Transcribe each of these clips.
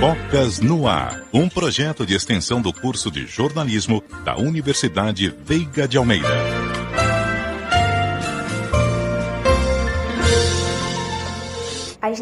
Focas no Ar, um projeto de extensão do curso de jornalismo da Universidade Veiga de Almeida.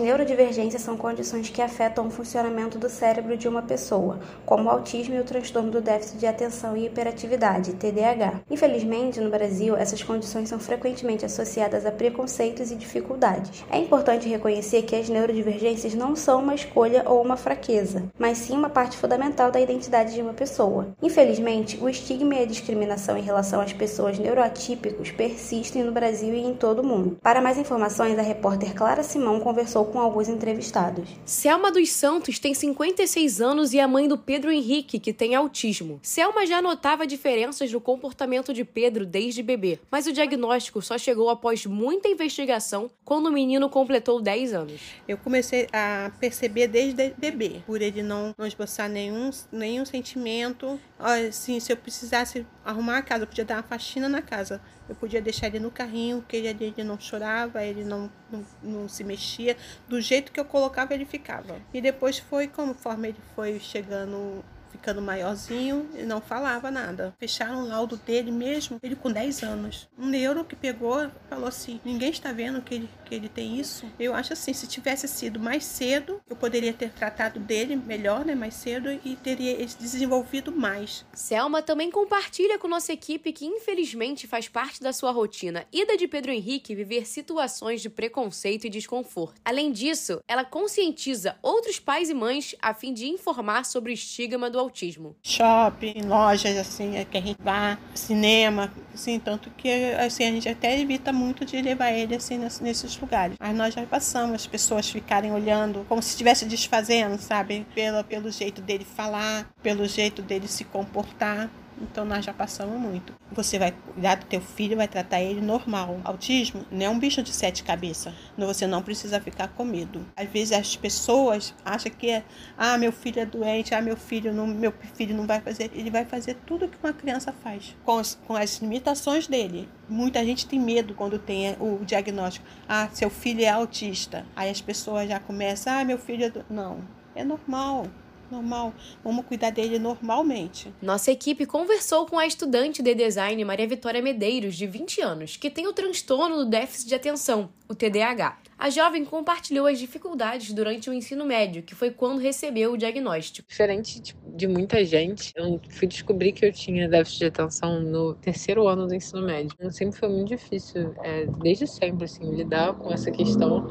Neurodivergências são condições que afetam o funcionamento do cérebro de uma pessoa, como o autismo e o transtorno do déficit de atenção e hiperatividade, TDAH. Infelizmente, no Brasil, essas condições são frequentemente associadas a preconceitos e dificuldades. É importante reconhecer que as neurodivergências não são uma escolha ou uma fraqueza, mas sim uma parte fundamental da identidade de uma pessoa. Infelizmente, o estigma e a discriminação em relação às pessoas neuroatípicos persistem no Brasil e em todo o mundo. Para mais informações, a repórter Clara Simão conversou conversou com alguns entrevistados. Selma dos Santos tem 56 anos e é mãe do Pedro Henrique, que tem autismo. Selma já notava diferenças no comportamento de Pedro desde bebê, mas o diagnóstico só chegou após muita investigação quando o menino completou 10 anos. Eu comecei a perceber desde bebê, por ele não, não esboçar nenhum, nenhum sentimento. Assim, se eu precisasse arrumar a casa, eu podia dar uma faxina na casa. Eu podia deixar ele no carrinho, que ele, ele não chorava, ele não, não, não, se mexia. Do jeito que eu colocava, ele ficava. E depois foi, conforme ele foi chegando ficando maiorzinho e não falava nada. Fecharam o laudo dele mesmo, ele com 10 anos. Um neuro que pegou falou assim: ninguém está vendo que ele, que ele tem isso. Eu acho assim: se tivesse sido mais cedo, eu poderia ter tratado dele melhor, né? Mais cedo e teria desenvolvido mais. Selma também compartilha com nossa equipe que, infelizmente, faz parte da sua rotina e da de Pedro Henrique viver situações de preconceito e desconforto. Além disso, ela conscientiza outros pais e mães a fim de informar sobre o estigma do autismo. Shopping, lojas, assim, é que a gente vai, cinema, assim, tanto que assim, a gente até evita muito de levar ele assim nesses lugares. Mas nós já passamos, as pessoas ficarem olhando como se estivesse desfazendo, sabe? Pelo, pelo jeito dele falar, pelo jeito dele se comportar. Então nós já passamos muito. Você vai cuidar do teu filho, vai tratar ele normal. Autismo não é um bicho de sete cabeças. Você não precisa ficar com medo. Às vezes as pessoas acham que é, ah, meu filho é doente, ah, meu filho não, meu filho não vai fazer. Ele vai fazer tudo que uma criança faz, com as, com as limitações dele. Muita gente tem medo quando tem o diagnóstico. Ah, seu filho é autista. Aí as pessoas já começam, ah, meu filho é do... Não, é normal normal. Vamos cuidar dele normalmente. Nossa equipe conversou com a estudante de design Maria Vitória Medeiros, de 20 anos, que tem o transtorno do déficit de atenção, o TDAH. A jovem compartilhou as dificuldades durante o ensino médio, que foi quando recebeu o diagnóstico. Diferente de muita gente, eu fui descobrir que eu tinha déficit de atenção no terceiro ano do ensino médio. Sempre foi muito difícil, é, desde sempre, assim, lidar com essa questão.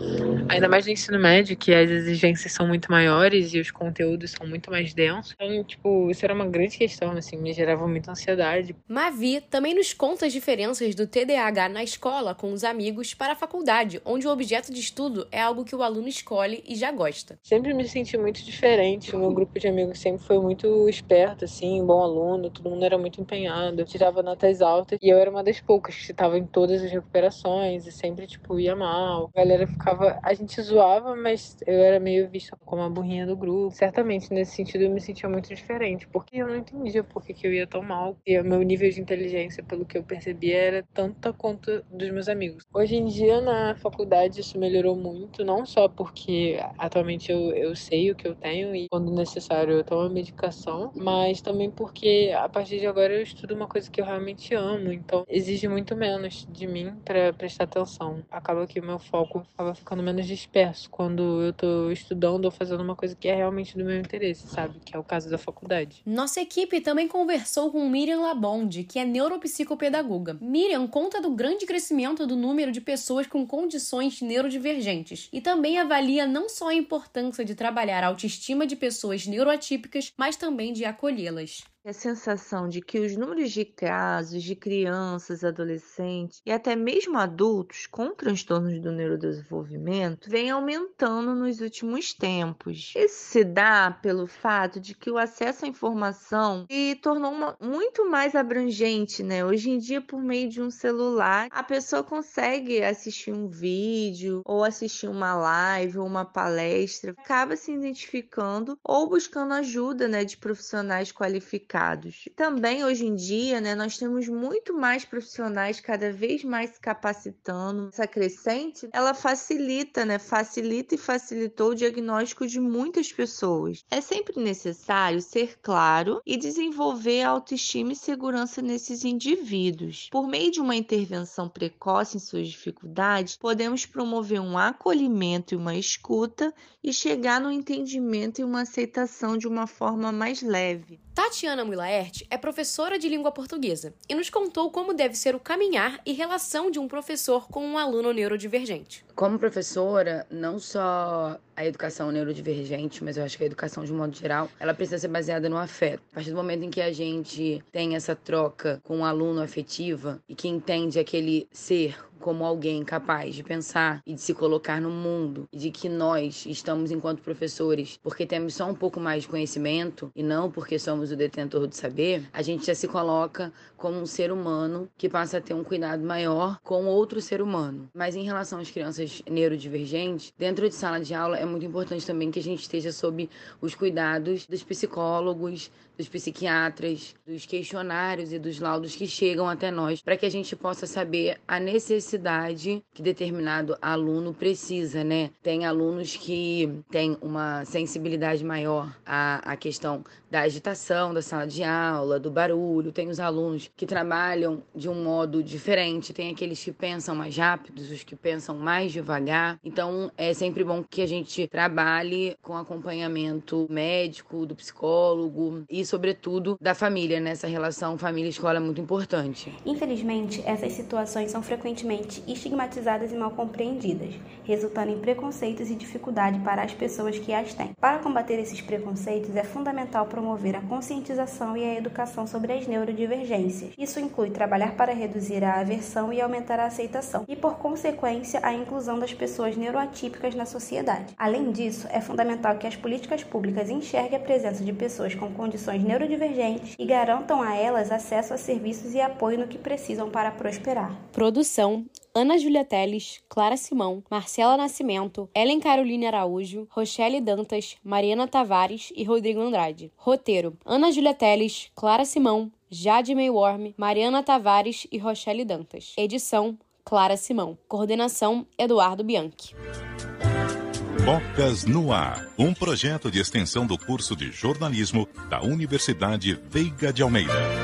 Ainda mais no ensino médio, que as exigências são muito maiores e os conteúdos são muito mais densos. Então, tipo, isso era uma grande questão, assim, me gerava muita ansiedade. Mavi também nos conta as diferenças do TDAH na escola com os amigos para a faculdade, onde o objeto de estudo é algo que o aluno escolhe e já gosta. Sempre me senti muito diferente. O meu grupo de amigos sempre foi muito esperto, assim, bom aluno, todo mundo era muito empenhado, tirava notas altas. E eu era uma das poucas que estava em todas as recuperações e sempre, tipo, ia mal. A galera ficava. A gente zoava, mas eu era meio vista como a burrinha do grupo. Certamente, nesse sentido, eu me sentia muito diferente, porque eu não entendia por que, que eu ia tão mal. E o meu nível de inteligência, pelo que eu percebia, era tanta quanto dos meus amigos. Hoje em dia, na faculdade, isso melhorou muito, não só porque atualmente eu, eu sei o que eu tenho e quando necessário eu tomo a medicação, mas também porque a partir de agora eu estudo uma coisa que eu realmente amo, então exige muito menos de mim para prestar atenção. Acaba que o meu foco acaba ficando menos disperso quando eu tô estudando ou fazendo uma coisa que é realmente do meu interesse, sabe? Que é o caso da faculdade. Nossa equipe também conversou com Miriam Labonde, que é neuropsicopedagoga. Miriam conta do grande crescimento do número de pessoas com condições neurodivergentes e também avalia não só a importância de trabalhar a autoestima de pessoas neuroatípicas, mas também de acolhê-las a sensação de que os números de casos de crianças, adolescentes e até mesmo adultos com transtornos do neurodesenvolvimento vem aumentando nos últimos tempos. Isso se dá pelo fato de que o acesso à informação se tornou uma, muito mais abrangente, né? Hoje em dia, por meio de um celular, a pessoa consegue assistir um vídeo ou assistir uma live ou uma palestra, acaba se identificando ou buscando ajuda, né, de profissionais qualificados qualificados. Também hoje em dia, né, nós temos muito mais profissionais cada vez mais se capacitando. Essa crescente, ela facilita, né, facilita e facilitou o diagnóstico de muitas pessoas. É sempre necessário ser claro e desenvolver autoestima e segurança nesses indivíduos. Por meio de uma intervenção precoce em suas dificuldades, podemos promover um acolhimento e uma escuta e chegar no entendimento e uma aceitação de uma forma mais leve. Tatiana Muilaert é professora de língua portuguesa e nos contou como deve ser o caminhar e relação de um professor com um aluno neurodivergente. Como professora, não só a educação neurodivergente, mas eu acho que a educação de um modo geral, ela precisa ser baseada no afeto. A partir do momento em que a gente tem essa troca com o um aluno afetiva e que entende aquele ser como alguém capaz de pensar e de se colocar no mundo, e de que nós estamos enquanto professores porque temos só um pouco mais de conhecimento e não porque somos o detentor do saber, a gente já se coloca como um ser humano que passa a ter um cuidado maior com outro ser humano. Mas em relação às crianças neurodivergentes, dentro de sala de aula é muito importante também que a gente esteja sob os cuidados dos psicólogos, dos psiquiatras, dos questionários e dos laudos que chegam até nós, para que a gente possa saber a necessidade que determinado aluno precisa, né? Tem alunos que têm uma sensibilidade maior à, à questão da agitação da sala de aula, do barulho, tem os alunos que trabalham de um modo diferente, tem aqueles que pensam mais rápidos, os que pensam mais devagar. Então, é sempre bom que a gente trabalhe com acompanhamento médico, do psicólogo e sobretudo, da família, nessa né? relação família-escola é muito importante. Infelizmente, essas situações são frequentemente estigmatizadas e mal compreendidas, resultando em preconceitos e dificuldade para as pessoas que as têm. Para combater esses preconceitos, é fundamental promover a conscientização e a educação sobre as neurodivergências. Isso inclui trabalhar para reduzir a aversão e aumentar a aceitação, e por consequência, a inclusão das pessoas neuroatípicas na sociedade. Além disso, é fundamental que as políticas públicas enxerguem a presença de pessoas com condições neurodivergentes e garantam a elas acesso a serviços e apoio no que precisam para prosperar. Produção Ana Júlia Teles, Clara Simão, Marcela Nascimento, Ellen Caroline Araújo, Rochelle Dantas, Mariana Tavares e Rodrigo Andrade. Roteiro: Ana Júlia Teles, Clara Simão, Jade Mayworm, Mariana Tavares e Rochelle Dantas. Edição: Clara Simão. Coordenação: Eduardo Bianchi. Bocas no Ar, um projeto de extensão do curso de jornalismo da Universidade Veiga de Almeida.